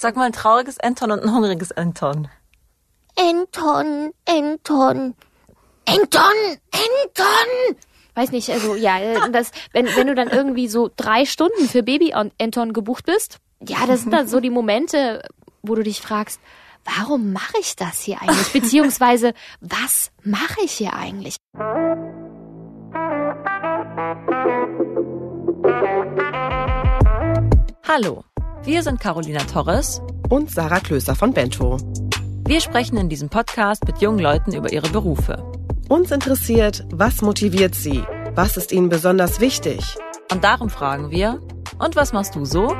Sag mal ein trauriges Anton und ein hungriges Anton. Anton, Anton, Anton, Anton. Weiß nicht, also ja, äh, das, wenn, wenn du dann irgendwie so drei Stunden für Baby Anton gebucht bist, ja, das sind dann so die Momente, wo du dich fragst, warum mache ich das hier eigentlich? Beziehungsweise, was mache ich hier eigentlich? Hallo, wir sind Carolina Torres und Sarah Klöser von Bento. Wir sprechen in diesem Podcast mit jungen Leuten über ihre Berufe. Uns interessiert, was motiviert sie? Was ist ihnen besonders wichtig? Und darum fragen wir, und was machst du so?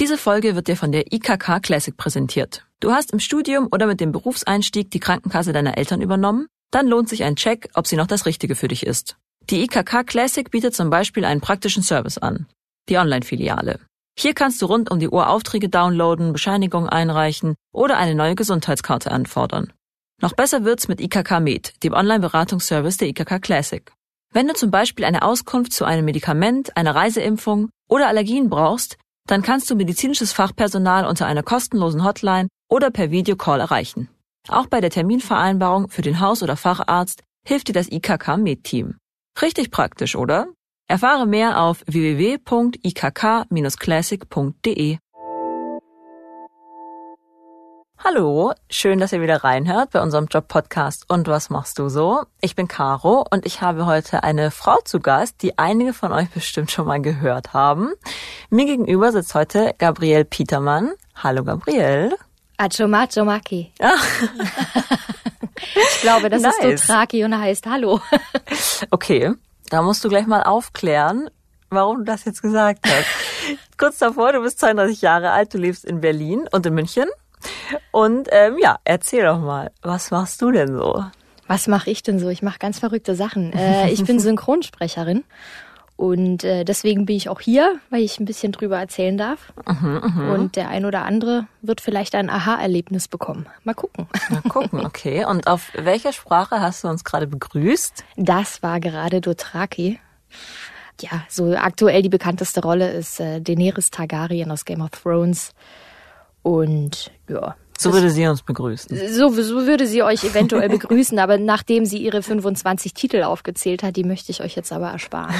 Diese Folge wird dir von der IKK Classic präsentiert. Du hast im Studium oder mit dem Berufseinstieg die Krankenkasse deiner Eltern übernommen? Dann lohnt sich ein Check, ob sie noch das Richtige für dich ist. Die IKK Classic bietet zum Beispiel einen praktischen Service an. Die Online-Filiale. Hier kannst du rund um die Uhr Aufträge downloaden, Bescheinigungen einreichen oder eine neue Gesundheitskarte anfordern. Noch besser wird's mit IKK Med, dem Online-Beratungsservice der IKK Classic. Wenn du zum Beispiel eine Auskunft zu einem Medikament, einer Reiseimpfung oder Allergien brauchst, dann kannst du medizinisches Fachpersonal unter einer kostenlosen Hotline oder per Videocall erreichen. Auch bei der Terminvereinbarung für den Haus- oder Facharzt hilft dir das IKK Med-Team. Richtig praktisch, oder? Erfahre mehr auf www.ikk-classic.de. Hallo, schön, dass ihr wieder reinhört bei unserem Job-Podcast Und was machst du so? Ich bin Caro und ich habe heute eine Frau zu Gast, die einige von euch bestimmt schon mal gehört haben. Mir gegenüber sitzt heute Gabrielle Petermann. Hallo Gabrielle. Acho macho maki. ich glaube, das nice. ist Dothraki und heißt Hallo. okay, da musst du gleich mal aufklären, warum du das jetzt gesagt hast. Kurz davor, du bist 32 Jahre alt, du lebst in Berlin und in München. Und ähm, ja, erzähl doch mal, was machst du denn so? Was mache ich denn so? Ich mache ganz verrückte Sachen. Äh, ich bin Synchronsprecherin und äh, deswegen bin ich auch hier, weil ich ein bisschen drüber erzählen darf. Mhm, mh. Und der ein oder andere wird vielleicht ein Aha-Erlebnis bekommen. Mal gucken. Mal gucken, okay. Und auf welcher Sprache hast du uns gerade begrüßt? Das war gerade Dothraki. Ja, so aktuell die bekannteste Rolle ist äh, Daenerys Targaryen aus Game of Thrones. Und ja, so würde sie uns begrüßen. So, so würde sie euch eventuell begrüßen, aber nachdem sie ihre 25 Titel aufgezählt hat, die möchte ich euch jetzt aber ersparen.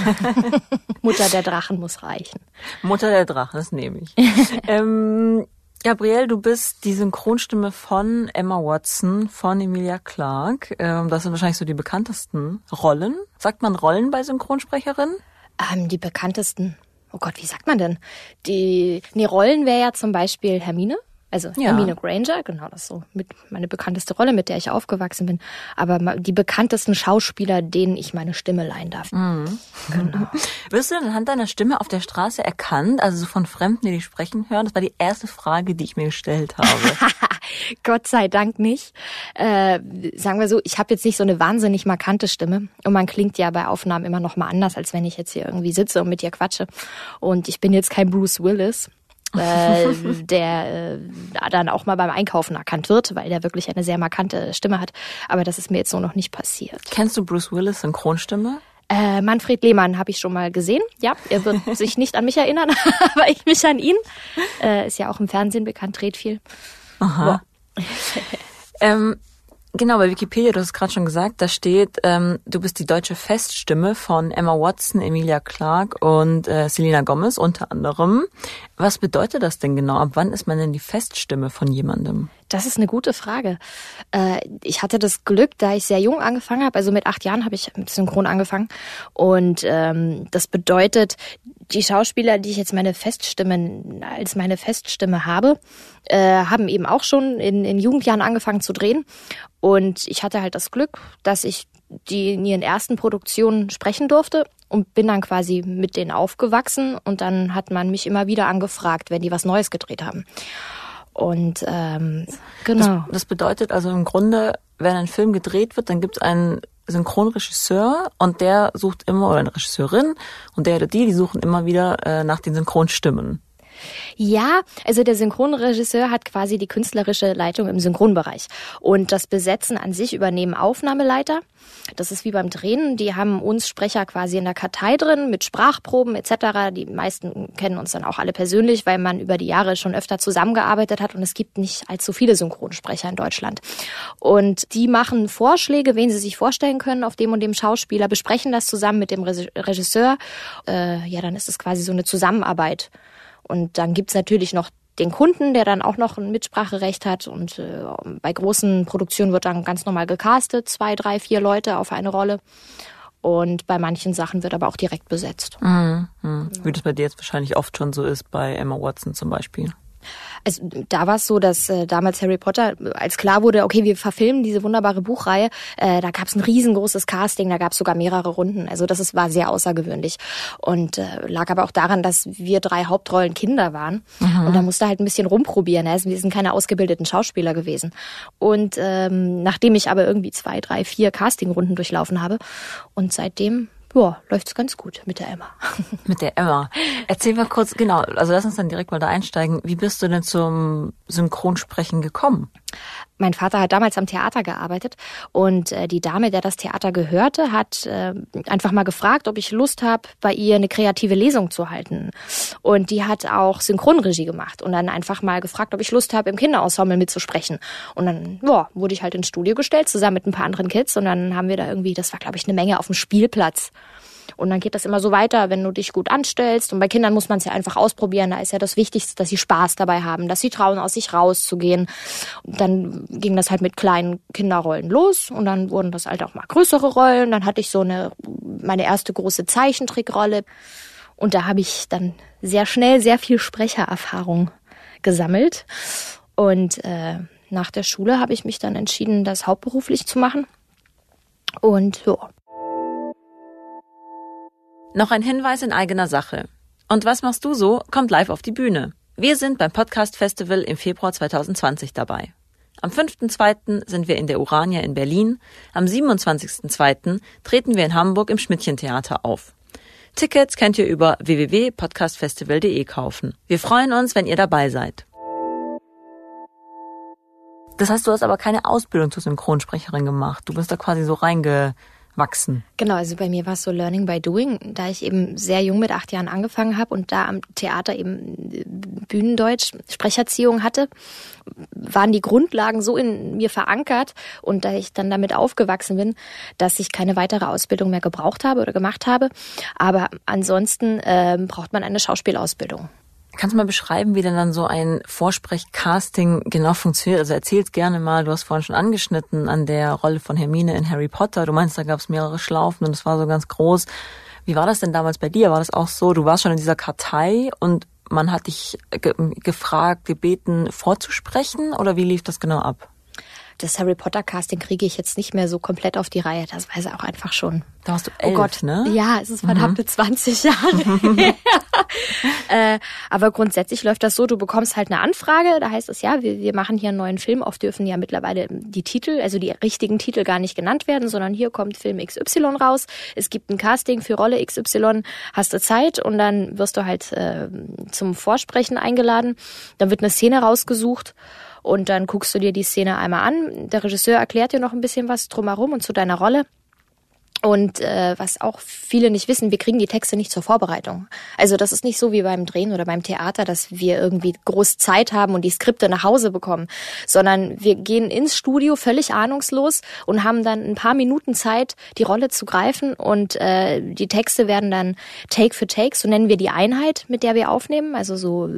Mutter der Drachen muss reichen. Mutter der Drachen, das nehme ich. ähm, Gabrielle, du bist die Synchronstimme von Emma Watson, von Emilia Clarke. Ähm, das sind wahrscheinlich so die bekanntesten Rollen. Sagt man Rollen bei Synchronsprecherinnen? Ähm, die bekanntesten. Oh Gott, wie sagt man denn? Die, nee, Rollen wäre ja zum Beispiel Hermine also ja. Hermine Granger, genau das so mit meine bekannteste Rolle, mit der ich aufgewachsen bin. Aber die bekanntesten Schauspieler, denen ich meine Stimme leihen darf. Mhm. Genau. Wirst du denn anhand deiner Stimme auf der Straße erkannt, also so von Fremden, die dich sprechen hören? Das war die erste Frage, die ich mir gestellt habe. Gott sei Dank nicht. Äh, sagen wir so, ich habe jetzt nicht so eine wahnsinnig markante Stimme und man klingt ja bei Aufnahmen immer noch mal anders, als wenn ich jetzt hier irgendwie sitze und mit dir quatsche. Und ich bin jetzt kein Bruce Willis äh, der äh, dann auch mal beim Einkaufen erkannt wird, weil der wirklich eine sehr markante Stimme hat. Aber das ist mir jetzt so noch nicht passiert. Kennst du Bruce Willis Synchronstimme? Äh, Manfred Lehmann habe ich schon mal gesehen. Ja, er wird sich nicht an mich erinnern, aber ich mich an ihn. Äh, ist ja auch im Fernsehen bekannt, dreht viel. Aha. ähm, Genau, bei Wikipedia, du hast gerade schon gesagt, da steht, ähm, du bist die deutsche Feststimme von Emma Watson, Emilia Clarke und äh, Selena Gomez unter anderem. Was bedeutet das denn genau? Ab wann ist man denn die Feststimme von jemandem? Das ist eine gute Frage. Äh, ich hatte das Glück, da ich sehr jung angefangen habe, also mit acht Jahren habe ich mit Synchron angefangen. Und ähm, das bedeutet, die Schauspieler, die ich jetzt meine Feststimme als meine Feststimme habe, äh, haben eben auch schon in, in Jugendjahren angefangen zu drehen. Und ich hatte halt das Glück, dass ich die in ihren ersten Produktionen sprechen durfte und bin dann quasi mit denen aufgewachsen und dann hat man mich immer wieder angefragt, wenn die was Neues gedreht haben. Und ähm, genau. Das, das bedeutet also im Grunde, wenn ein Film gedreht wird, dann gibt es einen Synchronregisseur und der sucht immer, oder eine Regisseurin und der oder die, die suchen immer wieder äh, nach den Synchronstimmen. Ja, also der Synchronregisseur hat quasi die künstlerische Leitung im Synchronbereich. Und das Besetzen an sich übernehmen Aufnahmeleiter. Das ist wie beim Drehen. Die haben uns Sprecher quasi in der Kartei drin mit Sprachproben etc. Die meisten kennen uns dann auch alle persönlich, weil man über die Jahre schon öfter zusammengearbeitet hat und es gibt nicht allzu viele Synchronsprecher in Deutschland. Und die machen Vorschläge, wen sie sich vorstellen können auf dem und dem Schauspieler, besprechen das zusammen mit dem Regisseur. Äh, ja, dann ist es quasi so eine Zusammenarbeit. Und dann gibt's natürlich noch den Kunden, der dann auch noch ein Mitspracherecht hat. Und äh, bei großen Produktionen wird dann ganz normal gecastet, zwei, drei, vier Leute auf eine Rolle. Und bei manchen Sachen wird aber auch direkt besetzt. Mhm. Mhm. Wie das bei dir jetzt wahrscheinlich oft schon so ist, bei Emma Watson zum Beispiel. Also, da war es so, dass äh, damals Harry Potter, als klar wurde, okay, wir verfilmen diese wunderbare Buchreihe, äh, da gab es ein riesengroßes Casting, da gab es sogar mehrere Runden. Also das ist, war sehr außergewöhnlich. Und äh, lag aber auch daran, dass wir drei Hauptrollen Kinder waren. Mhm. Und da musste halt ein bisschen rumprobieren. Also wir sind keine ausgebildeten Schauspieler gewesen. Und ähm, nachdem ich aber irgendwie zwei, drei, vier Castingrunden durchlaufen habe und seitdem ja, läuft's ganz gut mit der Emma. Mit der Emma. Erzähl mal kurz, genau, also lass uns dann direkt mal da einsteigen. Wie bist du denn zum Synchronsprechen gekommen? Mein Vater hat damals am Theater gearbeitet und äh, die Dame, der das Theater gehörte, hat äh, einfach mal gefragt, ob ich Lust habe, bei ihr eine kreative Lesung zu halten. Und die hat auch Synchronregie gemacht und dann einfach mal gefragt, ob ich Lust habe, im Kinderensemble mitzusprechen. Und dann ja, wurde ich halt ins Studio gestellt, zusammen mit ein paar anderen Kids und dann haben wir da irgendwie, das war glaube ich eine Menge auf dem Spielplatz. Und dann geht das immer so weiter, wenn du dich gut anstellst. Und bei Kindern muss man es ja einfach ausprobieren. Da ist ja das Wichtigste, dass sie Spaß dabei haben, dass sie trauen, aus sich rauszugehen. Und dann ging das halt mit kleinen Kinderrollen los. Und dann wurden das halt auch mal größere Rollen. Dann hatte ich so eine, meine erste große Zeichentrickrolle. Und da habe ich dann sehr schnell sehr viel Sprechererfahrung gesammelt. Und äh, nach der Schule habe ich mich dann entschieden, das hauptberuflich zu machen. Und ja, noch ein Hinweis in eigener Sache. Und was machst du so? Kommt live auf die Bühne. Wir sind beim Podcast Festival im Februar 2020 dabei. Am 5.2. sind wir in der Urania in Berlin. Am 27.2. treten wir in Hamburg im Schmidtchen-Theater auf. Tickets könnt ihr über www.podcastfestival.de kaufen. Wir freuen uns, wenn ihr dabei seid. Das heißt, du hast aber keine Ausbildung zur Synchronsprecherin gemacht. Du bist da quasi so reinge wachsen. Genau, also bei mir war es so Learning by Doing, da ich eben sehr jung mit acht Jahren angefangen habe und da am Theater eben äh, Bühnendeutsch, Sprecherziehung hatte, waren die Grundlagen so in mir verankert und da ich dann damit aufgewachsen bin, dass ich keine weitere Ausbildung mehr gebraucht habe oder gemacht habe. Aber ansonsten äh, braucht man eine Schauspielausbildung. Kannst du mal beschreiben, wie denn dann so ein Vorsprech-Casting genau funktioniert? Also erzähl's gerne mal, du hast vorhin schon angeschnitten an der Rolle von Hermine in Harry Potter. Du meinst, da gab es mehrere Schlaufen und es war so ganz groß. Wie war das denn damals bei dir? War das auch so, du warst schon in dieser Kartei und man hat dich ge gefragt, gebeten, vorzusprechen oder wie lief das genau ab? Das Harry Potter Casting kriege ich jetzt nicht mehr so komplett auf die Reihe. Das weiß er auch einfach schon. Da warst du elf, oh Gott, ne? Ja, es ist verdammte mhm. 20 Jahre. äh, aber grundsätzlich läuft das so, du bekommst halt eine Anfrage, da heißt es ja, wir, wir machen hier einen neuen Film. Oft dürfen ja mittlerweile die Titel, also die richtigen Titel gar nicht genannt werden, sondern hier kommt Film XY raus. Es gibt ein Casting für Rolle XY, hast du Zeit und dann wirst du halt äh, zum Vorsprechen eingeladen. Dann wird eine Szene rausgesucht und dann guckst du dir die Szene einmal an. Der Regisseur erklärt dir noch ein bisschen was drumherum und zu deiner Rolle. Und äh, was auch viele nicht wissen, wir kriegen die Texte nicht zur Vorbereitung. Also das ist nicht so wie beim Drehen oder beim Theater, dass wir irgendwie groß Zeit haben und die Skripte nach Hause bekommen, sondern wir gehen ins Studio völlig ahnungslos und haben dann ein paar Minuten Zeit, die Rolle zu greifen und äh, die Texte werden dann Take für Take, so nennen wir die Einheit, mit der wir aufnehmen. Also so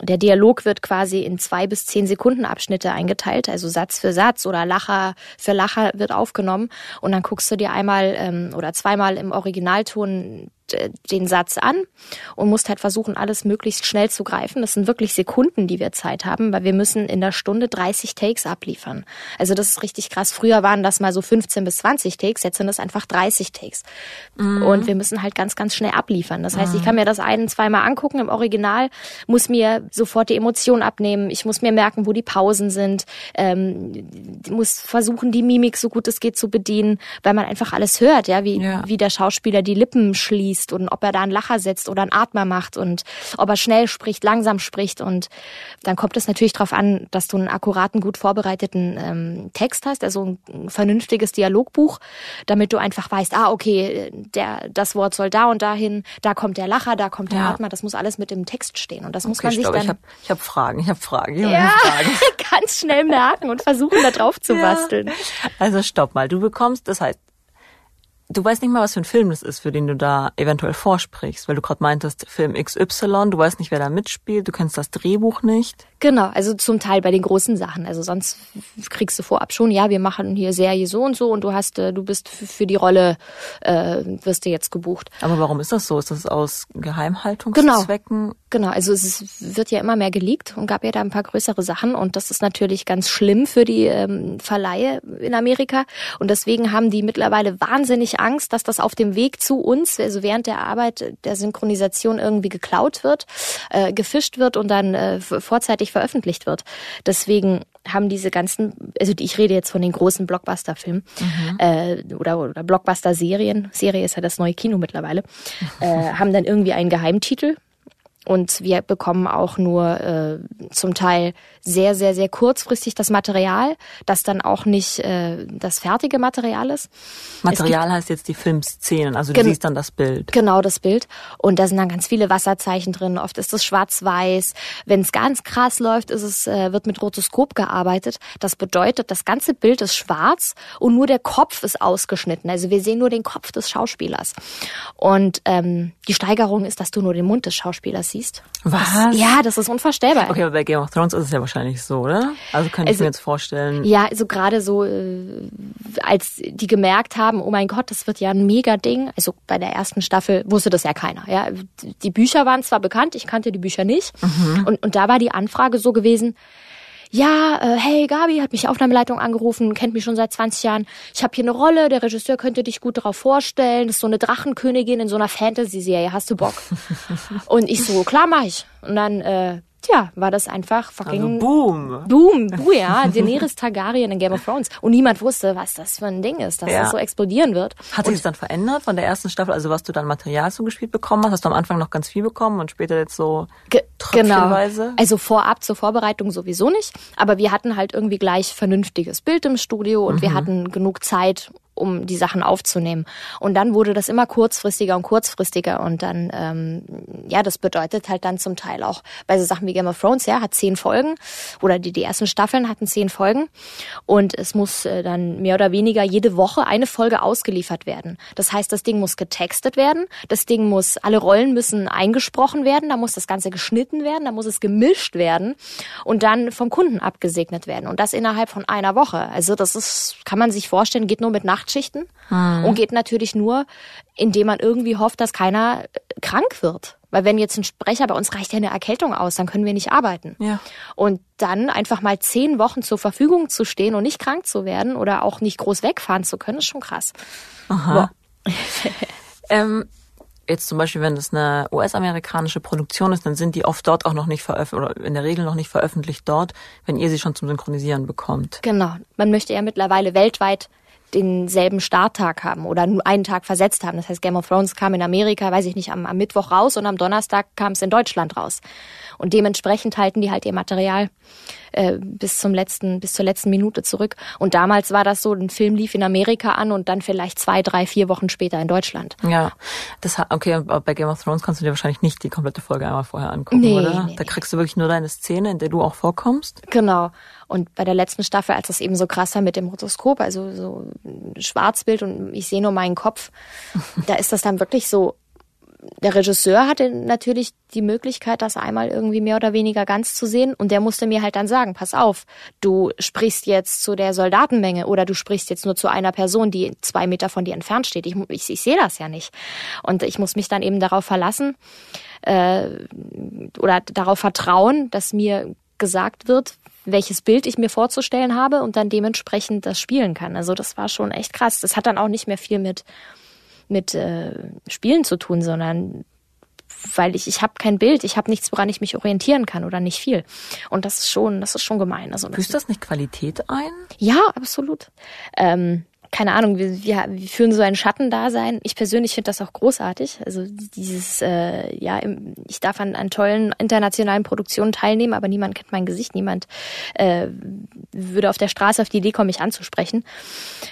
der Dialog wird quasi in zwei bis zehn Sekunden Abschnitte eingeteilt, also Satz für Satz oder Lacher für Lacher wird aufgenommen und dann guckst du dir einmal einmal ähm, oder zweimal im Originalton den Satz an und musst halt versuchen, alles möglichst schnell zu greifen. Das sind wirklich Sekunden, die wir Zeit haben, weil wir müssen in der Stunde 30 Takes abliefern. Also das ist richtig krass. Früher waren das mal so 15 bis 20 Takes, jetzt sind das einfach 30 Takes. Mhm. Und wir müssen halt ganz, ganz schnell abliefern. Das heißt, ich kann mir das ein, zweimal angucken im Original, muss mir sofort die Emotion abnehmen, ich muss mir merken, wo die Pausen sind, ähm, muss versuchen, die Mimik so gut es geht zu bedienen, weil man einfach alles hört, ja, wie, ja. wie der Schauspieler die Lippen schließt liest und ob er da einen Lacher setzt oder einen Atmer macht und ob er schnell spricht, langsam spricht. Und dann kommt es natürlich darauf an, dass du einen akkuraten, gut vorbereiteten ähm, Text hast, also ein vernünftiges Dialogbuch, damit du einfach weißt, ah, okay, der, das Wort soll da und dahin, da kommt der Lacher, da kommt der Ja. Atmer, das muss alles mit dem Text stehen. Und das muss Okay, man sich stopp, dann ich habe ich hab Fragen, ich habe Fragen, ich hab ja, Fragen. ganz schnell merken und versuchen, da drauf zu Ja. basteln. Also stopp mal, du bekommst, das heißt, du weißt nicht mal, was für ein Film das ist, für den du da eventuell vorsprichst, weil du gerade meintest, Film XY, du weißt nicht, wer da mitspielt, du kennst das Drehbuch nicht. Genau, also zum Teil bei den großen Sachen. Also sonst kriegst du vorab schon, ja, wir machen hier Serie so und so und du hast, äh, du bist für die Rolle, äh, wirst du jetzt gebucht. Aber warum ist das so? Ist das aus Geheimhaltungszwecken? Genau, also es wird ja immer mehr geleakt und gab ja da ein paar größere Sachen und das ist natürlich ganz schlimm für die ähm, Verleihe in Amerika und deswegen haben die mittlerweile wahnsinnig Angst, dass das auf dem Weg zu uns, also während der Arbeit der Synchronisation irgendwie geklaut wird, äh, gefischt wird und dann äh, vorzeitig veröffentlicht wird. Deswegen haben diese ganzen, also ich rede jetzt von den großen Blockbuster-Filmen äh, oder, oder Blockbuster-Serien, Serie ist ja das neue Kino mittlerweile, äh, haben dann irgendwie einen Geheimtitel und wir bekommen auch nur äh, zum Teil sehr, sehr, sehr kurzfristig das Material, das dann auch nicht äh, das fertige Material ist. Material heißt jetzt die Filmszenen, also du siehst dann das Bild. Genau das Bild. Und da sind dann ganz viele Wasserzeichen drin. Oft ist es schwarz-weiß. Wenn es ganz krass läuft, ist es, äh, wird mit Rotoskop gearbeitet. Das bedeutet, das ganze Bild ist schwarz und nur der Kopf ist ausgeschnitten. Also wir sehen nur den Kopf des Schauspielers. Und ähm, die Steigerung ist, dass du nur den Mund des Schauspielers siehst. Was? Ja, das ist unvorstellbar. Okay, aber bei Game of Thrones ist es ja wahrscheinlich so, oder? Also könnte ich Also- mir jetzt vorstellen. Ja, also gerade so, äh, als die gemerkt haben, oh mein Gott, das wird ja ein Mega-Ding. Also bei der ersten Staffel wusste das ja keiner. Ja, die Bücher waren zwar bekannt, ich kannte die Bücher nicht. Und, und da war die Anfrage so gewesen. Ja, äh, hey, Gabi hat mich die Aufnahmeleitung angerufen, kennt mich schon seit 20 Jahren. Ich habe hier eine Rolle, der Regisseur könnte dich gut darauf vorstellen. Das ist so eine Drachenkönigin in so einer Fantasy-Serie. Hast du Bock? und ich so, klar, mach ich. Und dann, äh, tja, war das einfach fucking Also boom. Boom, Buja, Daenerys Targaryen in Game of Thrones. Und niemand wusste, was das für ein Ding ist, dass Ja. das so explodieren wird. Hat sich das dann verändert von der ersten Staffel? Also was du dann Material zugespielt bekommen hast? Hast du am Anfang noch ganz viel bekommen und später jetzt so Ge genau. tröpfchenweise? Also vorab zur Vorbereitung sowieso nicht. Aber wir hatten halt irgendwie gleich vernünftiges Bild im Studio und Mhm. wir hatten genug Zeit, um die Sachen aufzunehmen. Und dann wurde das immer kurzfristiger und kurzfristiger. Und dann, ähm, ja, das bedeutet halt dann zum Teil auch bei so Sachen wie Game of Thrones, ja, hat zehn Folgen oder die, die ersten Staffeln hatten zehn Folgen. Und es muss äh, dann mehr oder weniger jede Woche eine Folge ausgeliefert werden. Das heißt, das Ding muss getextet werden, das Ding muss, alle Rollen müssen eingesprochen werden, da muss das Ganze geschnitten werden, da muss es gemischt werden und dann vom Kunden abgesegnet werden. Und das innerhalb von einer Woche. Also das ist, kann man sich vorstellen, geht nur mit Nachtschichten und geht natürlich nur, indem man irgendwie hofft, dass keiner äh, krank wird. Weil wenn jetzt ein Sprecher, bei uns reicht ja eine Erkältung aus, dann können wir nicht arbeiten. Ja. Und dann einfach mal zehn Wochen zur Verfügung zu stehen und nicht krank zu werden oder auch nicht groß wegfahren zu können, ist schon krass. Aha. ähm, jetzt zum Beispiel, wenn das eine US-amerikanische Produktion ist, dann sind die oft dort auch noch nicht veröffentlicht oder in der Regel noch nicht veröffentlicht dort, wenn ihr sie schon zum Synchronisieren bekommt. Genau. Man möchte ja mittlerweile weltweit denselben Starttag haben oder nur einen Tag versetzt haben. Das heißt, Game of Thrones kam in Amerika, weiß ich nicht, am, am Mittwoch raus und am Donnerstag kam es in Deutschland raus. Und dementsprechend halten die halt ihr Material äh, bis zum letzten, bis zur letzten Minute zurück. Und damals war das so, ein Film lief in Amerika an und dann vielleicht zwei, drei, vier Wochen später in Deutschland. Ja, das hat, okay, aber bei Game of Thrones kannst du dir wahrscheinlich nicht die komplette Folge einmal vorher angucken, Nee, oder? nee, da kriegst du wirklich nur deine Szene, in der du auch vorkommst. Genau. Und bei der letzten Staffel, als das eben so krass war mit dem Rotoskop, also so ein Schwarzbild und ich sehe nur meinen Kopf, da ist das dann wirklich so. Der Regisseur hatte natürlich die Möglichkeit, das einmal irgendwie mehr oder weniger ganz zu sehen und der musste mir halt dann sagen, pass auf, du sprichst jetzt zu der Soldatenmenge oder du sprichst jetzt nur zu einer Person, die zwei Meter von dir entfernt steht. Ich, ich, ich sehe das ja nicht. Und ich muss mich dann eben darauf verlassen, äh, oder darauf vertrauen, dass mir gesagt wird, welches Bild ich mir vorzustellen habe und dann dementsprechend das spielen kann. Also das war schon echt krass. Das hat dann auch nicht mehr viel mit mit äh, Spielen zu tun, sondern weil ich ich habe kein Bild, ich habe nichts, woran ich mich orientieren kann oder nicht viel. Und das ist schon, das ist schon gemein. Also das, Büßt das nicht Qualität ein? ja, absolut. Ähm, keine Ahnung, wir, wir, wir führen so ein Schattendasein. Ich persönlich finde das auch großartig. Also dieses, äh, ja, ich darf an, an tollen internationalen Produktionen teilnehmen, aber niemand kennt mein Gesicht, niemand äh, würde auf der Straße auf die Idee kommen, mich anzusprechen.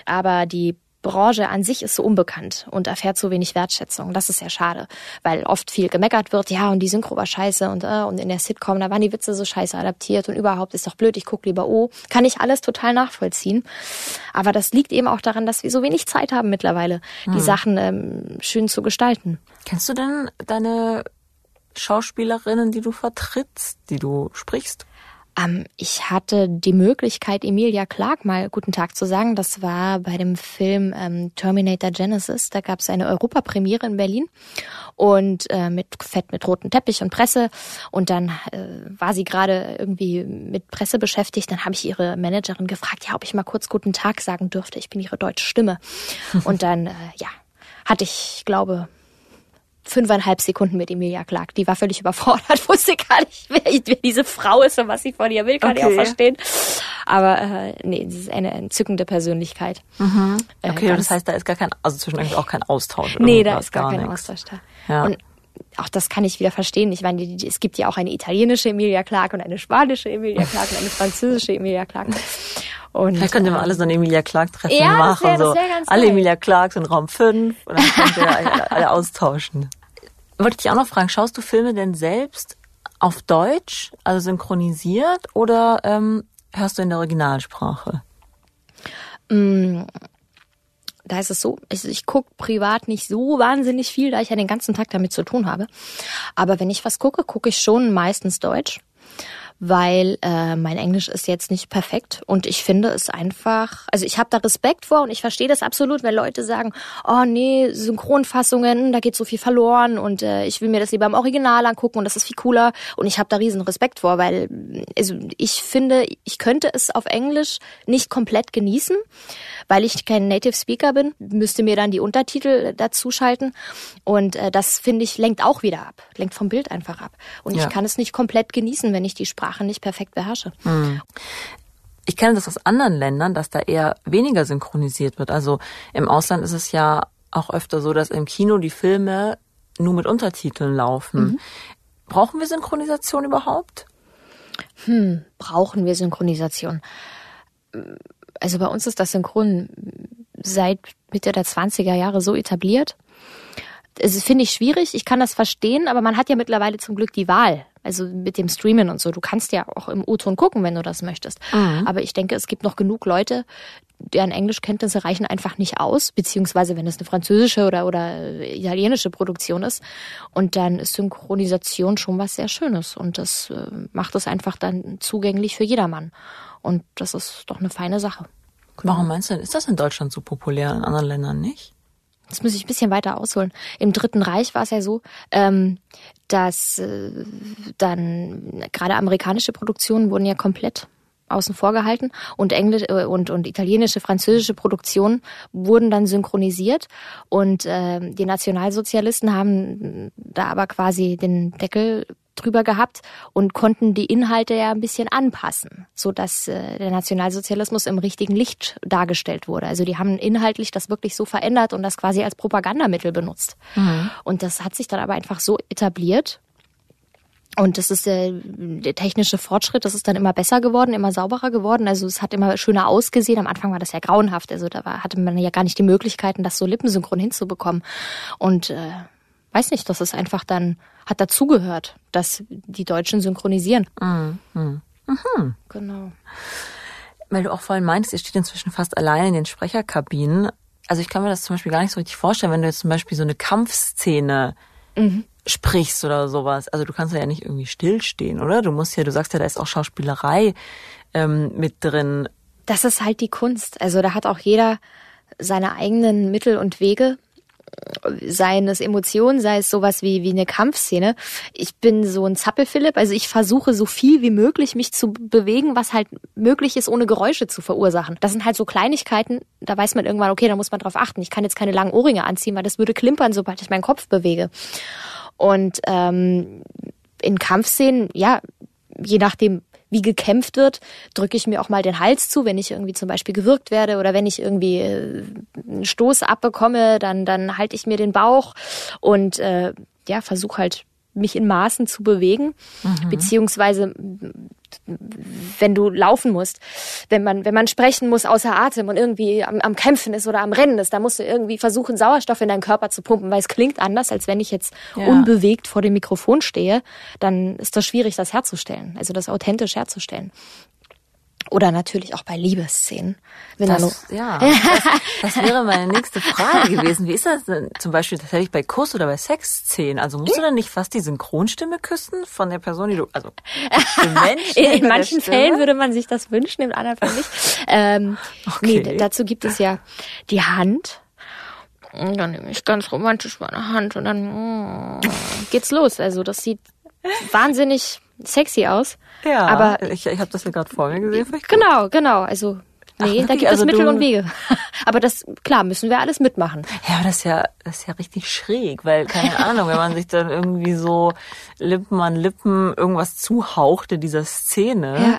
Aber die Branche an sich ist so unbekannt und erfährt so wenig Wertschätzung. Das ist sehr schade, weil oft viel gemeckert wird, ja, und die Synchro war scheiße und, äh, und in der Sitcom, da waren die Witze so scheiße adaptiert und überhaupt ist doch blöd, ich guck lieber O. Kann ich alles total nachvollziehen. Aber das liegt eben auch daran, dass wir so wenig Zeit haben mittlerweile, die hm. Sachen ähm, schön zu gestalten. Kennst du denn deine Schauspielerinnen, die du vertrittst, die du sprichst? Ähm, ich hatte die Möglichkeit, Emilia Clarke mal guten Tag zu sagen. Das war bei dem Film ähm, Terminator Genesis. Da gab es eine Europapremiere in Berlin und äh, mit Fett mit rotem Teppich und Presse. Und dann äh, war sie gerade irgendwie mit Presse beschäftigt. Dann habe ich ihre Managerin gefragt, ja, ob ich mal kurz guten Tag sagen dürfte. Ich bin ihre deutsche Stimme. und dann, äh, ja, hatte ich, glaube, fünfeinhalb Sekunden mit Emilia Clark. Die war völlig überfordert, wusste gar nicht, wer, wer diese Frau ist und was sie von ihr will, kann okay. ich auch verstehen. Aber äh, nee, sie ist eine entzückende Persönlichkeit. Mhm. Äh, okay, äh, das heißt, da ist gar kein, also zwischen auch kein Austausch. Nee, da ist gar, gar kein nix. Austausch da. Ja. Und auch das kann ich wieder verstehen. Ich meine, es gibt ja auch eine italienische Emilia Clark und eine spanische Emilia Clark und eine französische Emilia Clark. Und, Vielleicht könnte man alle so ein Emilia Clark Treffen ja, machen. Wär, so alle Emilia Clarks in Raum 5 und dann könnt ihr alle, alle austauschen. Wollte ich dich auch noch fragen, schaust du Filme denn selbst auf Deutsch, also synchronisiert, oder ähm, hörst du in der Originalsprache? Da ist es so, ich, ich gucke privat nicht so wahnsinnig viel, da ich ja den ganzen Tag damit zu tun habe. Aber wenn ich was gucke, gucke ich schon meistens Deutsch weil äh, mein Englisch ist jetzt nicht perfekt und ich finde es einfach, also ich habe da Respekt vor und ich verstehe das absolut, wenn Leute sagen, oh nee, Synchronfassungen, da geht so viel verloren und äh, ich will mir das lieber im Original angucken und das ist viel cooler und ich habe da riesen Respekt vor, weil also ich finde, ich könnte es auf Englisch nicht komplett genießen, weil ich kein Native Speaker bin, müsste mir dann die Untertitel dazu schalten und äh, das finde ich lenkt auch wieder ab, lenkt vom Bild einfach ab und ja. ich kann es nicht komplett genießen, wenn ich die Sprache Sprache nicht perfekt beherrsche. Hm. Ich kenne das aus anderen Ländern, dass da eher weniger synchronisiert wird. Also im Ausland ist es ja auch öfter so, dass im Kino die Filme nur mit Untertiteln laufen. Mhm. Brauchen wir Synchronisation überhaupt? Hm, brauchen wir Synchronisation? Also bei uns ist das Synchron seit Mitte der 20er Jahre so etabliert. Es finde ich schwierig, ich kann das verstehen, aber man hat ja mittlerweile zum Glück die Wahl. Also mit dem Streamen und so. Du kannst ja auch im O-Ton gucken, wenn du das möchtest. Mhm. Aber ich denke, es gibt noch genug Leute, deren Englischkenntnisse reichen einfach nicht aus, beziehungsweise wenn es eine französische oder, oder italienische Produktion ist. Und dann ist Synchronisation schon was sehr Schönes. Und das äh, macht es einfach dann zugänglich für jedermann. Und das ist doch eine feine Sache. Warum meinst du denn, ist das in Deutschland so populär, in anderen Ländern nicht? Das muss ich ein bisschen weiter ausholen. Im Dritten Reich war es ja so, ähm, dass äh, dann gerade amerikanische Produktionen wurden ja komplett außen vor gehalten und Englisch äh, und und italienische, französische Produktionen wurden dann synchronisiert und äh, die Nationalsozialisten haben da aber quasi den Deckel drüber gehabt und konnten die Inhalte ja ein bisschen anpassen, so dass äh, der Nationalsozialismus im richtigen Licht dargestellt wurde. Also die haben inhaltlich das wirklich so verändert und das quasi als Propagandamittel benutzt. Mhm. Und das hat sich dann aber einfach so etabliert. Und das ist der, der technische Fortschritt, das ist dann immer besser geworden, immer sauberer geworden. Also es hat immer schöner ausgesehen. Am Anfang war das ja grauenhaft. Also da war, hatte man ja gar nicht die Möglichkeiten, das so lippensynchron hinzubekommen. Und äh, weiß nicht, das ist einfach dann, hat dazugehört, dass die Deutschen synchronisieren. Mhm. Mhm. Genau. Weil du auch vorhin meintest, ihr steht inzwischen fast allein in den Sprecherkabinen. Also ich kann mir das zum Beispiel gar nicht so richtig vorstellen, wenn du jetzt zum Beispiel so eine Kampfszene mhm. sprichst oder sowas. Also du kannst ja nicht irgendwie stillstehen, oder? Du musst ja, du sagst ja, da ist auch Schauspielerei ähm, mit drin. Das ist halt die Kunst. Also da hat auch jeder seine eigenen Mittel und Wege seien es Emotionen, sei es sowas wie, wie eine Kampfszene. Ich bin so ein Zappelphilipp, also ich versuche so viel wie möglich mich zu bewegen, was halt möglich ist, ohne Geräusche zu verursachen. Das sind halt so Kleinigkeiten, da weiß man irgendwann, okay, da muss man drauf achten. Ich kann jetzt keine langen Ohrringe anziehen, weil das würde klimpern, sobald ich meinen Kopf bewege. Und ähm, in Kampfszenen, ja, je nachdem, wie gekämpft wird, drücke ich mir auch mal den Hals zu, wenn ich irgendwie zum Beispiel gewürgt werde oder wenn ich irgendwie äh, einen Stoß abbekomme, dann, dann halte ich mir den Bauch und äh, ja, versuche halt mich in Maßen zu bewegen, mhm. beziehungsweise wenn du laufen musst, wenn man, wenn man sprechen muss außer Atem und irgendwie am, am Kämpfen ist oder am Rennen ist, da musst du irgendwie versuchen, Sauerstoff in deinen Körper zu pumpen, weil es klingt anders, als wenn ich jetzt ja. unbewegt vor dem Mikrofon stehe, dann ist das schwierig, das herzustellen, also das authentisch herzustellen. Oder natürlich auch bei Liebesszenen. Wenn das, ja, das, das, wäre meine nächste Frage gewesen. Wie ist das denn zum Beispiel tatsächlich bei Kuss- oder bei Sexszenen? Also musst du dann nicht fast die Synchronstimme küssen von der Person, die du, also Menschen In, in manchen Fällen würde man sich das wünschen, im anderen Fall nicht. Ähm, okay. Nee, dazu gibt es ja die Hand. Und dann nehme ich ganz romantisch meine Hand und dann mm, geht's los. Also das sieht wahnsinnig sexy aus. Ja, aber ich, ich habe das ja gerade vor mir gesehen. Genau, genau. Also Nee, Ach, da gibt also es Mittel und Wege. aber das, klar, müssen wir alles mitmachen. Ja, aber das ist ja, das ist ja richtig schräg, weil, keine Ahnung, wenn man sich dann irgendwie so Lippen an Lippen irgendwas zuhaucht in dieser Szene, ja.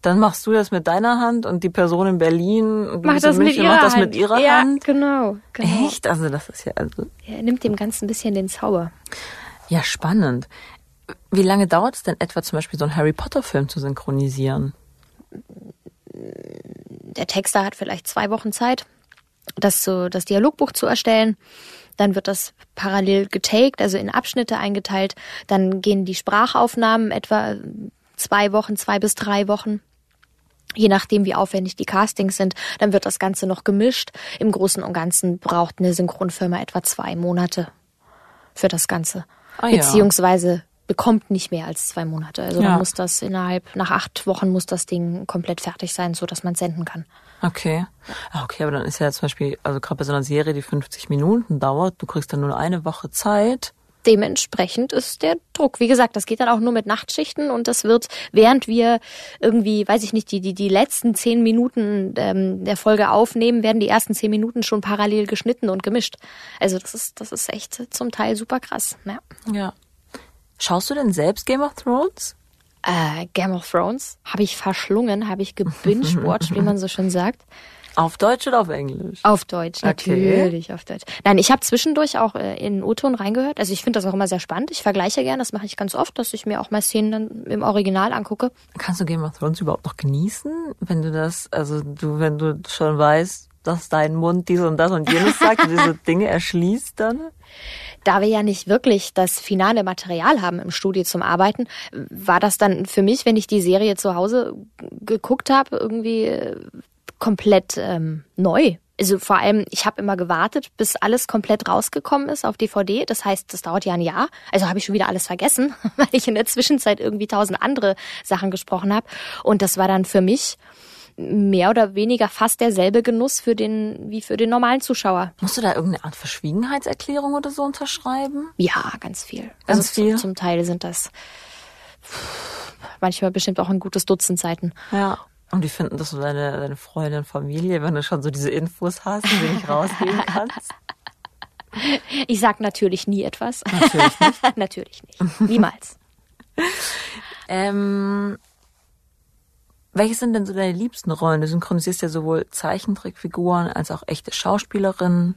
dann machst du das mit deiner Hand und die Person in Berlin und macht das, mit ihrer, macht das mit ihrer ja, Hand. Genau, genau. Echt? Also das ist ja, also. Er nimmt dem Ganzen ein bisschen den Zauber. Ja, spannend. Wie lange dauert es denn etwa zum Beispiel so einen Harry Potter Film zu synchronisieren? Der Texter hat vielleicht zwei Wochen Zeit, das, zu, das Dialogbuch zu erstellen. Dann wird das parallel getaked, also in Abschnitte eingeteilt. Dann gehen die Sprachaufnahmen etwa zwei Wochen, zwei bis drei Wochen. Je nachdem, wie aufwendig die Castings sind, dann wird das Ganze noch gemischt. Im Großen und Ganzen braucht eine Synchronfirma etwa zwei Monate für das Ganze. Ah, Beziehungsweise bekommt nicht mehr als zwei Monate. Also ja. dann muss das innerhalb, nach acht Wochen muss das Ding komplett fertig sein, so dass man senden kann. Okay. Ah, okay, aber dann ist ja zum Beispiel, also gerade bei so einer Serie, die 50 Minuten dauert, du kriegst dann nur eine Woche Zeit. Dementsprechend ist der Druck. Wie gesagt, das geht dann auch nur mit Nachtschichten und das wird, während wir irgendwie, weiß ich nicht, die, die, die letzten zehn Minuten ähm, der Folge aufnehmen, werden die ersten zehn Minuten schon parallel geschnitten und gemischt. Also das ist, das ist echt zum Teil super krass. Ja. ja. Schaust du denn selbst Game of Thrones? Äh, Game of Thrones habe ich verschlungen, habe ich gebingewatcht, wie man so schön sagt. Auf Deutsch oder auf Englisch? Auf Deutsch, natürlich, okay. auf Deutsch. Nein, ich habe zwischendurch auch äh, in O-Ton reingehört. Also ich finde das auch immer sehr spannend. Ich vergleiche gerne, das mache ich ganz oft, dass ich mir auch mal Szenen dann im Original angucke. Kannst du Game of Thrones überhaupt noch genießen, wenn du das, also du, wenn du schon weißt, dass dein Mund dies und das und jenes sagt und diese Dinge erschließt dann? Da wir ja nicht wirklich das finale Material haben im Studio zum Arbeiten, war das dann für mich, wenn ich die Serie zu Hause geguckt habe, irgendwie äh, komplett ähm, neu. Also vor allem, ich habe immer gewartet, bis alles komplett rausgekommen ist auf DVD. Das heißt, das dauert ja ein Jahr. Also habe ich schon wieder alles vergessen, weil ich in der Zwischenzeit irgendwie tausend andere Sachen gesprochen habe. Und das war dann für mich mehr oder weniger fast derselbe Genuss für den, wie für den normalen Zuschauer. Musst du da irgendeine Art Verschwiegenheitserklärung oder so unterschreiben? Ja, ganz viel. Ganz also viel? Zum, zum Teil sind das manchmal bestimmt auch ein gutes Dutzend Seiten. Ja. Und die finden das so deine, deine Freundin, Familie, wenn du schon so diese Infos hast, die du nicht rausgeben kannst? Ich sag natürlich nie etwas. Natürlich nicht. natürlich nicht. Niemals. ähm, welche sind denn so deine liebsten Rollen? Du synchronisierst ja sowohl Zeichentrickfiguren als auch echte Schauspielerinnen.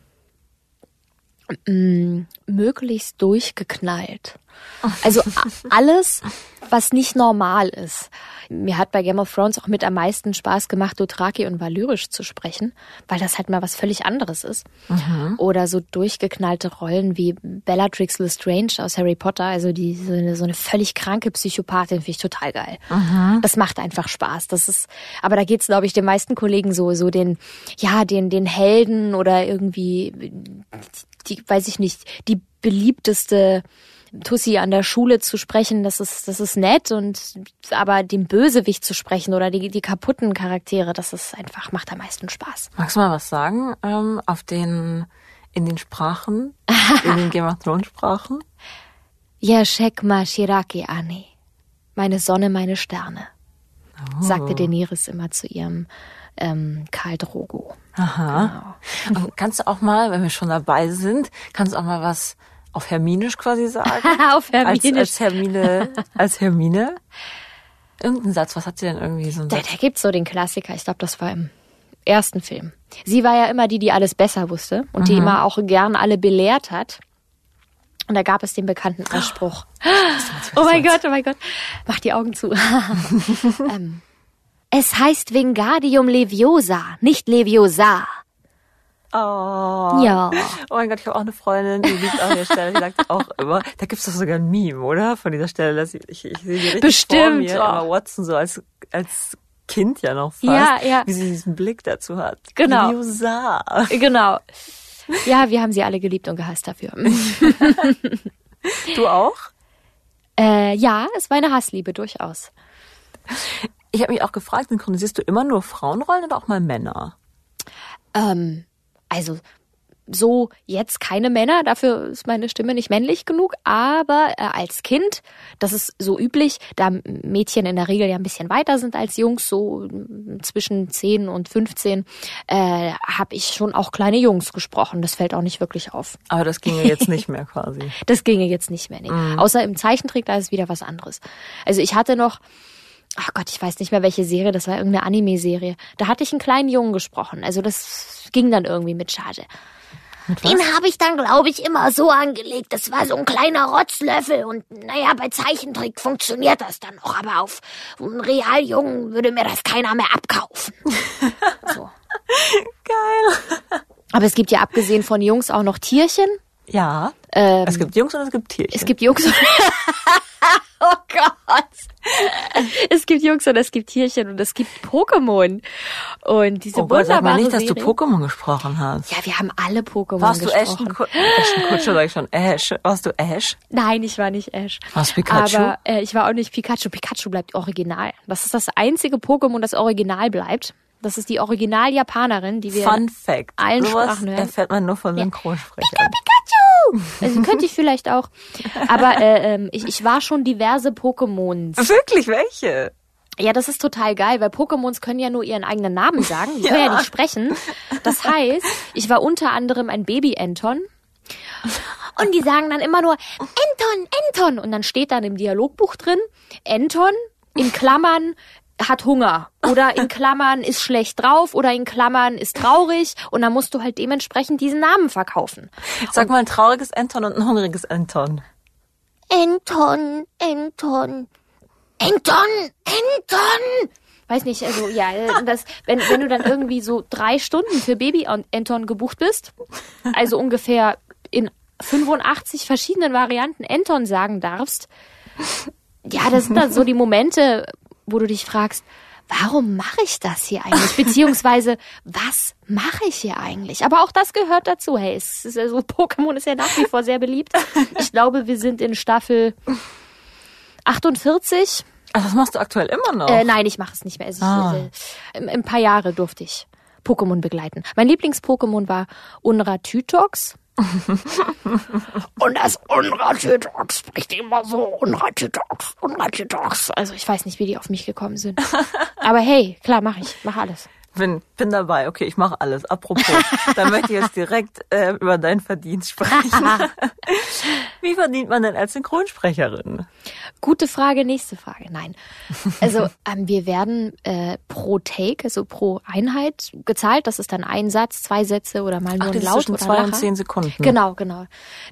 Mm, möglichst durchgeknallt. Also alles, was nicht normal ist. Mir hat bei Game of Thrones auch mit am meisten Spaß gemacht, Dothraki und Valyrisch zu sprechen, weil das halt mal was völlig anderes ist. Mhm. Oder so durchgeknallte Rollen wie Bellatrix Lestrange aus Harry Potter, also die so eine, so eine völlig kranke Psychopathin, finde ich total geil. Mhm. Das macht einfach Spaß. Das ist, aber da geht's, glaube ich, den meisten Kollegen so, so den, ja, den, den Helden oder irgendwie, die, weiß ich nicht, die beliebteste Tussi an der Schule zu sprechen, das ist, das ist nett und aber dem Bösewicht zu sprechen oder die, die kaputten Charaktere, das ist einfach, macht am meisten Spaß. Magst du mal was sagen ähm, auf den, in den Sprachen, in den Game of Thrones Sprachen? Ja, Shekma Shiraki Ani. Meine Sonne, meine Sterne. Oh. Sagte Daenerys immer zu ihrem ähm, Karl Drogo. Aha. Genau. kannst du auch mal, wenn wir schon dabei sind, kannst du auch mal was auf Herminisch quasi sagen? auf Herminisch. Als, als Hermine, als Hermine? Irgendein Satz, was hat sie denn irgendwie so ein Da, da gibt's so den Klassiker. Ich glaube, das war im ersten Film. Sie war ja immer die, die alles besser wusste und die immer auch gern alle belehrt hat. Und da gab es den bekannten Ausspruch. Oh mein Gott, oh mein Gott. Mach die Augen zu. ähm, es heißt Wingardium Leviosa, nicht Leviosa. Oh. Ja. Oh mein Gott, ich habe auch eine Freundin, die liebt auch die Stelle, die sagt auch immer, da gibt's doch sogar ein Meme, oder? Von dieser Stelle, dass ich, ich, ich sehe die richtig vor Bestimmt, mir, oh. Emma Watson so als, als Kind ja noch fast, Ja, ja. wie sie diesen Blick dazu hat. Genau. Leviosa. Genau. Ja, wir haben sie alle geliebt und gehasst dafür. Du auch? Äh, ja, es war eine Hassliebe, durchaus. Ich habe mich auch gefragt, synchronisierst du immer nur Frauenrollen oder auch mal Männer? Ähm, also so jetzt keine Männer, dafür ist meine Stimme nicht männlich genug, aber äh, als Kind, das ist so üblich, da Mädchen in der Regel ja ein bisschen weiter sind als Jungs, so mm, zwischen 10 und 15, äh, habe ich schon auch kleine Jungs gesprochen. Das fällt auch nicht wirklich auf. Aber das ginge jetzt nicht mehr quasi. Das ginge jetzt nicht mehr. Nee. Außer im Zeichentrick, da ist wieder was anderes. Also ich hatte noch, ach Gott, ich weiß nicht mehr welche Serie, das war irgendeine Anime-Serie. Da hatte ich einen kleinen Jungen gesprochen. Also das ging dann irgendwie mit Charge. Den habe ich dann, glaube ich, immer so angelegt. Das war so ein kleiner Rotzlöffel. Und naja, bei Zeichentrick funktioniert das dann noch. Aber auf einen Realjungen würde mir das keiner mehr abkaufen. So. Geil. Aber es gibt ja abgesehen von Jungs auch noch Tierchen. Ja. Ähm, es gibt Jungs und es gibt Tierchen. Es gibt Jungs. oh Gott. Es gibt Jungs und es gibt Tierchen und es gibt Pokémon. Und diese oh Gott, sag mal nicht, dass du Serie- Pokémon gesprochen hast. Ja, wir haben alle Pokémon Warst du gesprochen. Ashton, Ku Ashton Kutscher, sag ich schon. Ash. Warst du Ash? Nein, ich war nicht Ash. Warst du Pikachu? Aber äh, ich war auch nicht Pikachu. Pikachu bleibt original. Das ist das einzige Pokémon, das original bleibt. Das ist die Original-Japanerin, die wir Fun Fact. allen Sowas Sprachen hören. erfährt man nur von Synchronsprechern. Also könnte ich vielleicht auch. Aber äh, ähm, ich, ich war schon diverse Pokémons. Wirklich, welche? Ja, das ist total geil, weil Pokémons können ja nur ihren eigenen Namen sagen. Die können ja Ja. nicht sprechen. Das heißt, ich war unter anderem ein Baby-Enton. Und die sagen dann immer nur Enton, Enton. Und dann steht dann im Dialogbuch drin, Enton in Klammern hat Hunger oder in Klammern ist schlecht drauf oder in Klammern ist traurig und dann musst du halt dementsprechend diesen Namen verkaufen. Sag mal ein trauriges Anton und ein hungriges Anton. Enton, Enton. Enton, Enton! Weiß nicht, also ja, das, wenn, wenn du dann irgendwie so drei Stunden für Baby Anton gebucht bist, also ungefähr in 85 verschiedenen Varianten Anton sagen darfst, ja, das sind dann so die Momente, wo du dich fragst, warum mache ich das hier eigentlich? Beziehungsweise, was mache ich hier eigentlich? Aber auch das gehört dazu. Hey, es ist also, Pokémon ist ja nach wie vor sehr beliebt. Ich glaube, wir sind in Staffel 48. Ach, das machst du aktuell immer noch? Äh, nein, ich mache es nicht mehr. Also Ah. ich, äh, im- ein paar Jahre durfte ich Pokémon begleiten. Mein Lieblings-Pokémon war Unratütox. Und das Unratütox spricht immer so. Unratütox, Unratütox. Also ich weiß nicht, wie die auf mich gekommen sind. Aber hey, klar, mache ich. Mach alles. Bin, bin dabei. Okay, ich mache alles. Apropos, dann möchte ich jetzt direkt äh, über deinen Verdienst sprechen. Wie verdient man denn als Synchronsprecherin? Gute Frage, nächste Frage. Nein. Also ähm, wir werden äh, pro Take, also pro Einheit gezahlt. Das ist dann ein Satz, zwei Sätze oder mal nur Ach, ein das ist Laut zwischen oder zwei und zehn Sekunden. Genau, genau.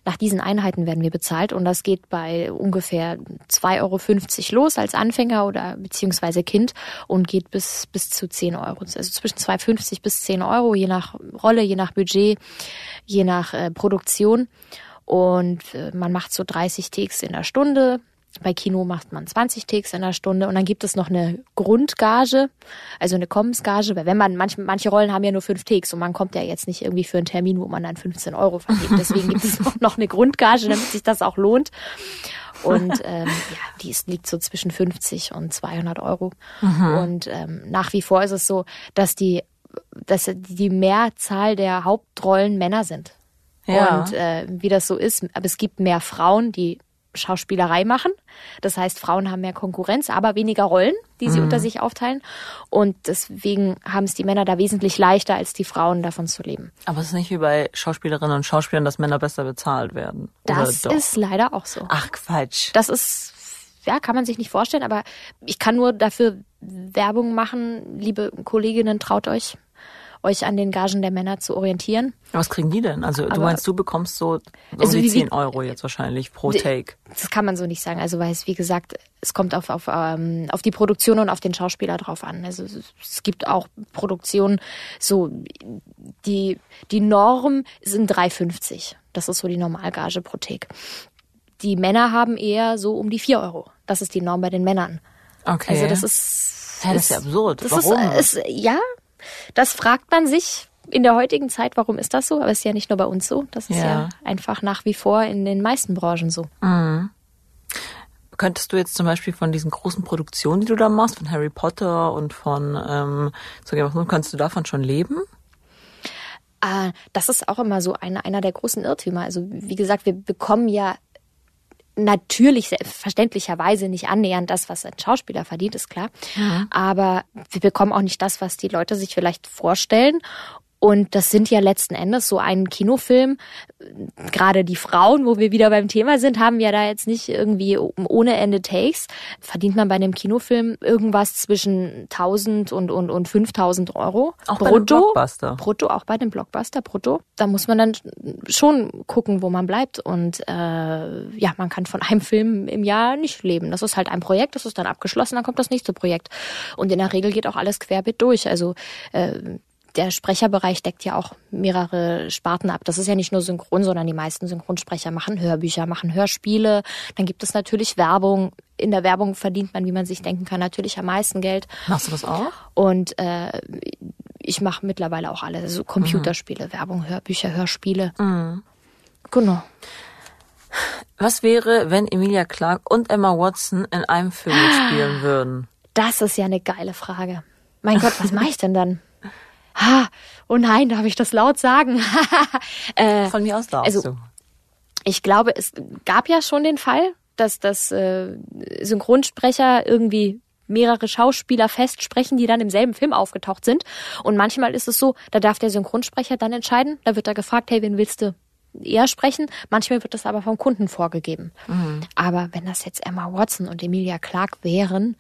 Nach diesen Einheiten werden wir bezahlt und das geht bei ungefähr 2,50 Euro los als Anfänger oder beziehungsweise Kind und geht bis, bis zu 10 Euro. Also zwischen 2,50 bis 10 Euro, je nach Rolle, je nach Budget, je nach äh, Produktion. Und äh, man macht so 30 Takes in der Stunde. Bei Kino macht man 20 Takes in der Stunde und dann gibt es noch eine Grundgage, also eine Kommensgage, weil wenn man, manche, manche Rollen haben ja nur fünf Takes und man kommt ja jetzt nicht irgendwie für einen Termin, wo man dann 15 Euro verdient. Deswegen gibt es noch- noch eine Grundgage, damit sich das auch lohnt. Und ähm, ja, die ist, liegt so zwischen 50 und 200 Euro. Und ähm, nach wie vor ist es so, dass die, dass die Mehrzahl der Hauptrollen Männer sind. Ja. Und äh, wie das so ist, aber es gibt mehr Frauen, die Schauspielerei machen. Das heißt, Frauen haben mehr Konkurrenz, aber weniger Rollen, die sie unter sich aufteilen. Und deswegen haben es die Männer da wesentlich leichter, als die Frauen davon zu leben. Aber es ist nicht wie bei Schauspielerinnen und Schauspielern, dass Männer besser bezahlt werden. Das ist leider auch so. Ach, Quatsch. Das ist ja, kann man sich nicht vorstellen, aber ich kann nur dafür Werbung machen. Liebe Kolleginnen, traut euch euch an den Gagen der Männer zu orientieren. Was kriegen die denn? Also du Aber- meinst, du bekommst so um Also die wie- 10 Euro jetzt wahrscheinlich pro Take. Das kann man so nicht sagen. Also weil es, wie gesagt, es kommt auf, auf, ähm, auf die Produktion und auf den Schauspieler drauf an. Also es, es gibt auch Produktionen, so die, die Norm sind 3,50. Das ist so die Normalgage pro Take. Die Männer haben eher so um die 4 Euro. Das ist die Norm bei den Männern. Okay. Also das ist. Ja, das ist ja absurd. Das Warum? Ist, ist, ja, das fragt man sich in der heutigen Zeit, warum ist das so? Aber es ist ja nicht nur bei uns so. Das ist ja, Ja. einfach nach wie vor in den meisten Branchen so. Könntest du jetzt zum Beispiel von diesen großen Produktionen, die du da machst, von Harry Potter und von ähm, so Game of Thrones, kannst du davon schon leben? Äh, das ist auch immer so eine, einer der großen Irrtümer. Also wie gesagt, wir bekommen ja natürlich verständlicherweise nicht annähernd das, was ein Schauspieler verdient, ist klar. Aber wir bekommen auch nicht das, was die Leute sich vielleicht vorstellen. Und das sind ja letzten Endes so ein Kinofilm. Gerade die Frauen, wo wir wieder beim Thema sind, haben ja da jetzt nicht irgendwie ohne Ende Takes. Verdient man bei einem Kinofilm irgendwas zwischen 1000 und, und, und 5000 Euro. Auch bei einem brutto. Blockbuster. Brutto, auch bei dem Blockbuster, brutto. Da muss man dann schon gucken, wo man bleibt. Und äh, ja, man kann von einem Film im Jahr nicht leben. Das ist halt ein Projekt, das ist dann abgeschlossen, dann kommt das nächste Projekt. Und in der Regel geht auch alles querbeet durch. Also äh, der Sprecherbereich deckt ja auch mehrere Sparten ab. Das ist ja nicht nur Synchron, sondern die meisten Synchronsprecher machen Hörbücher, machen Hörspiele. Dann gibt es natürlich Werbung. In der Werbung verdient man, wie man sich denken kann, natürlich am meisten Geld. Machst du das auch? Und äh, ich mache mittlerweile auch alle, also Computerspiele, Werbung, Hörbücher, Hörspiele. Genau. Was wäre, wenn Emilia Clarke und Emma Watson in einem Film mitspielen würden? Das ist ja eine geile Frage. Mein Gott, was mache ich denn dann? Ha, oh nein, darf ich das laut sagen? äh, Von mir aus darfst also- du. ich glaube, es gab ja schon den Fall, dass das äh, Synchronsprecher irgendwie mehrere Schauspieler festsprechen, die dann im selben Film aufgetaucht sind. Und manchmal ist es so, da darf der Synchronsprecher dann entscheiden. Da wird er gefragt, hey, wen willst du eher sprechen? Manchmal wird das aber vom Kunden vorgegeben. Aber wenn das jetzt Emma Watson und Emilia Clarke wären,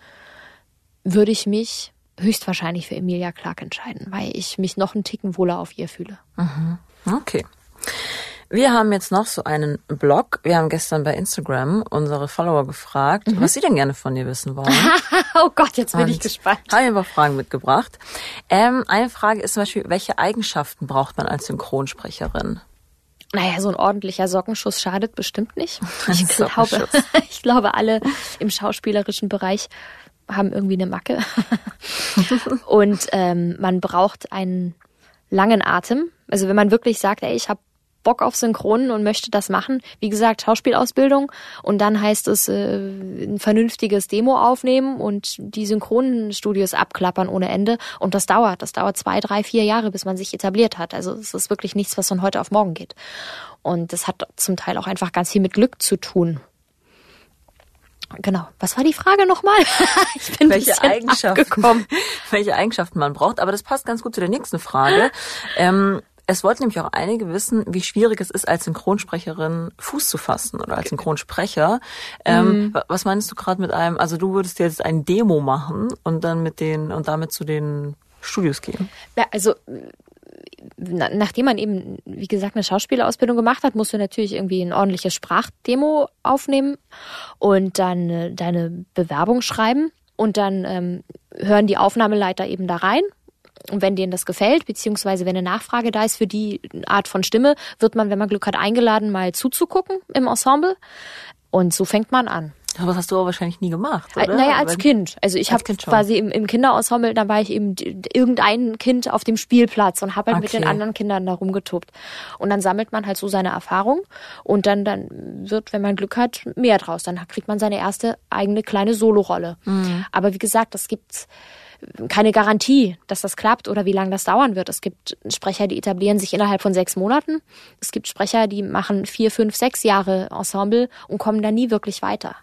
würde ich mich höchstwahrscheinlich für Emilia Clarke entscheiden, weil ich mich noch einen Ticken wohler auf ihr fühle. Okay. Wir haben jetzt noch so einen Blog. Wir haben gestern bei Instagram unsere Follower gefragt, was sie denn gerne von dir wissen wollen. oh Gott, jetzt bin ich Und gespannt. Haben wir ein paar Fragen mitgebracht. Ähm, eine Frage ist zum Beispiel, welche Eigenschaften braucht man als Synchronsprecherin? Naja, so ein ordentlicher Sockenschuss schadet bestimmt nicht. Ich glaube, ich glaube, alle im schauspielerischen Bereich haben irgendwie eine Macke. Und ähm, man braucht einen langen Atem. Also wenn man wirklich sagt, ey, ich habe Bock auf Synchronen und möchte das machen, wie gesagt, Schauspielausbildung und dann heißt es äh, ein vernünftiges Demo aufnehmen und die Synchronenstudios abklappern ohne Ende und das dauert, das dauert zwei, drei, vier Jahre, bis man sich etabliert hat. Also es ist wirklich nichts, was von heute auf morgen geht. Und das hat zum Teil auch einfach ganz viel mit Glück zu tun. Genau. Was war die Frage nochmal? ich bin welche Eigenschaften, abgekommen. welche Eigenschaften man braucht. Aber das passt ganz gut zu der nächsten Frage. Ähm, es wollten nämlich auch einige wissen, wie schwierig es ist, als Synchronsprecherin Fuß zu fassen oder als Synchronsprecher. Ähm, wa- Was meinst du gerade mit einem? Also du würdest jetzt ein Demo machen und dann mit den und damit zu den Studios gehen. Ja, also nachdem man eben, wie gesagt, eine Schauspielerausbildung gemacht hat, musst du natürlich irgendwie ein ordentliches Sprachdemo aufnehmen und dann äh, deine Bewerbung schreiben. Und dann ähm, hören die Aufnahmeleiter eben da rein. Und wenn denen das gefällt, beziehungsweise wenn eine Nachfrage da ist für die Art von Stimme, wird man, wenn man Glück hat, eingeladen, mal zuzugucken im Ensemble. Und so fängt man an. Aber das hast du aber wahrscheinlich nie gemacht, oder? Naja, als Weil- Kind. Also ich habe quasi im, im Kinderensemble, da war ich eben irgendein Kind auf dem Spielplatz und habe halt mit den Okay. anderen Kindern da rumgetobt. Und dann sammelt man halt so seine Erfahrung und dann, dann wird, wenn man Glück hat, mehr draus. Dann kriegt man seine erste eigene kleine Solorolle. Mhm. Aber wie gesagt, das gibt keine Garantie, dass das klappt oder wie lange das dauern wird. Es gibt Sprecher, die etablieren sich innerhalb von sechs Monaten. Es gibt Sprecher, die machen vier, fünf, sechs Jahre Ensemble und kommen da nie wirklich weiter.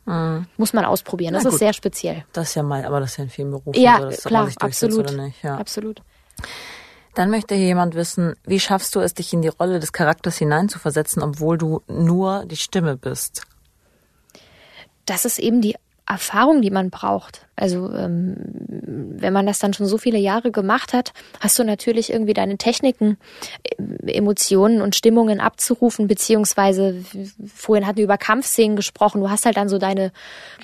Muss man ausprobieren. Das Mhm. Na ist gut. sehr speziell. Das ist ja mal, aber das ist ja in vielen Berufen Ja, so, man klar, absolut. oder nicht. Ja. Absolut. Dann möchte hier jemand wissen, wie schaffst du es, dich in die Rolle des Charakters hineinzuversetzen, obwohl du nur die Stimme bist? Das ist eben die Erfahrung, die man braucht. Also ähm, wenn man das dann schon so viele Jahre gemacht hat, hast du natürlich irgendwie deine Techniken, äh, Emotionen und Stimmungen abzurufen, beziehungsweise vorhin hatten wir über Kampfszenen gesprochen. Du hast halt dann so deine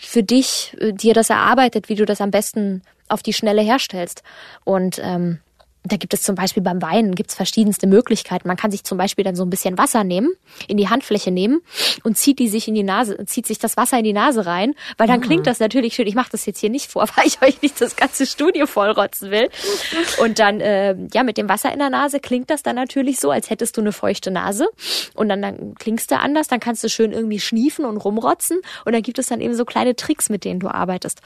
für dich äh, dir das erarbeitet, wie du das am besten auf die Schnelle herstellst. Und ähm, da gibt es zum Beispiel beim Weinen gibt's verschiedenste Möglichkeiten. Man kann sich zum Beispiel dann so ein bisschen Wasser nehmen, in die Handfläche nehmen und zieht die sich in die Nase, zieht sich das Wasser in die Nase rein, weil dann mhm. klingt das natürlich schön. Ich mache das jetzt hier nicht vor, weil ich euch nicht das ganze Studio vollrotzen will. Und dann äh, ja mit dem Wasser in der Nase klingt das dann natürlich so, als hättest du eine feuchte Nase. Und dann, dann klingst du anders, dann kannst du schön irgendwie schniefen und rumrotzen. Und dann gibt es dann eben so kleine Tricks, mit denen du arbeitest.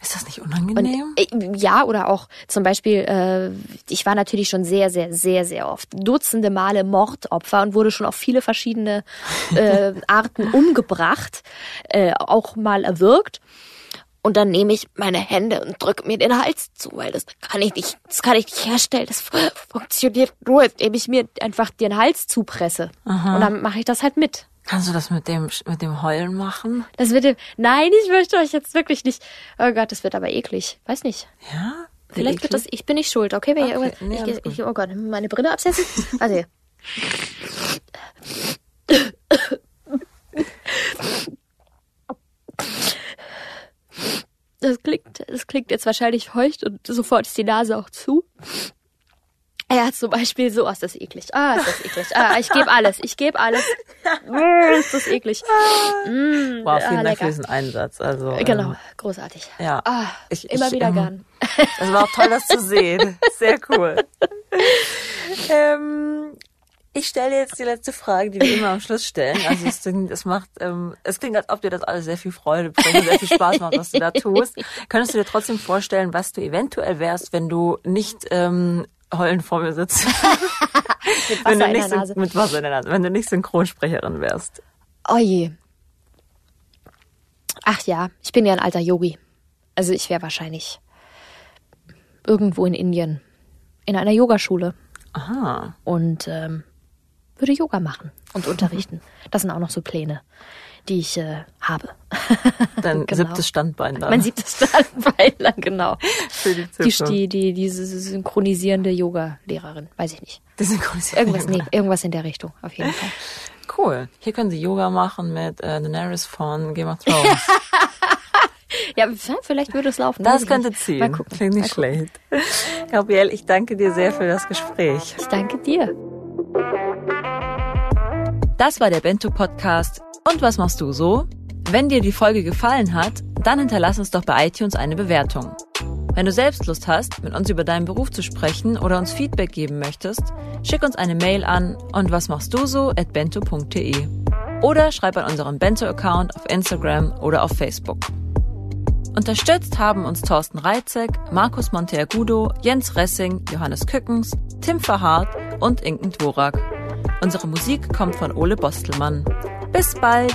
Ist das nicht unangenehm? Und, äh, ja, oder auch zum Beispiel, äh, ich war natürlich schon sehr, sehr, sehr, sehr oft Dutzende Male Mordopfer und wurde schon auf viele verschiedene äh, Arten umgebracht, äh, auch mal erwürgt. Und dann nehme ich meine Hände und drücke mir den Hals zu, weil das kann ich nicht, das kann ich nicht herstellen. Das funktioniert nur, indem ich mir einfach den Hals zupresse. Aha. Und dann mache ich das halt mit. Kannst du das mit dem, mit dem Heulen machen? Das wird dem, nein, ich möchte euch jetzt wirklich nicht. Oh Gott, das wird aber eklig. Weiß nicht. Ja? Vielleicht wird das, ich bin nicht schuld, okay? Wenn okay. Irgendwas, nee, ich, ich, oh Gott, meine Brille absetzen? Also. Das klingt, das klingt jetzt wahrscheinlich feucht und sofort ist die Nase auch zu. Hat zum Beispiel so, oh, ist das eklig. Ah, ist das eklig. Ah, ich gebe alles. Ich gebe alles. Mm, ist das eklig. Mm, wow, vielen ah, Dank für diesen Einsatz. Also, genau, ähm, großartig. Ja. Ah, ich, immer ich, wieder ähm, gern. Es war auch toll, das zu sehen. Sehr cool. ähm, ich stelle jetzt die letzte Frage, die wir immer am Schluss stellen. Also es, es macht, ähm, es klingt, als ob dir das alles sehr viel Freude bringt, sehr viel Spaß macht, was du da tust. Könntest du dir trotzdem vorstellen, was du eventuell wärst, wenn du nicht ähm, heulen vor mir sitzt. mit Wasser Nase. Mit Wasser in der Nase. Wenn du nicht Synchronsprecherin wärst. Oh je. Ach ja, ich bin ja ein alter Yogi. Also ich wäre wahrscheinlich irgendwo in Indien. In einer Yogaschule. Aha. Und ähm, würde Yoga machen und unterrichten. Das sind auch noch so Pläne die ich äh, habe. Dein genau. siebtes Standbein dann. Mein siebtes Standbein dann, genau. Für die, Zukunft. die, die, diese synchronisierende Yoga-Lehrerin, weiß ich nicht. Die synchronisierende irgendwas, nee, irgendwas in der Richtung, auf jeden Fall. Cool. Hier können Sie Yoga machen mit äh, Daenerys von Game of Thrones. ja, vielleicht würde es laufen. Das könnte ziehen. Mal gucken. Klingt nicht schlecht. Gabrielle, ich danke dir sehr für das Gespräch. Ich danke dir. Das war der Bento Podcast. Und was machst du so? Wenn dir die Folge gefallen hat, dann hinterlass uns doch bei iTunes eine Bewertung. Wenn du selbst Lust hast, mit uns über deinen Beruf zu sprechen oder uns Feedback geben möchtest, schick uns eine Mail an und was machst du so at bento.de oder schreib an unseren Bento-Account auf Instagram oder auf Facebook. Unterstützt haben uns Thorsten Reitzek, Markus Monteagudo, Jens Ressing, Johannes Kückens, Tim Verhardt und Inken Dvorak. Unsere Musik kommt von Ole Bostelmann. Bis bald!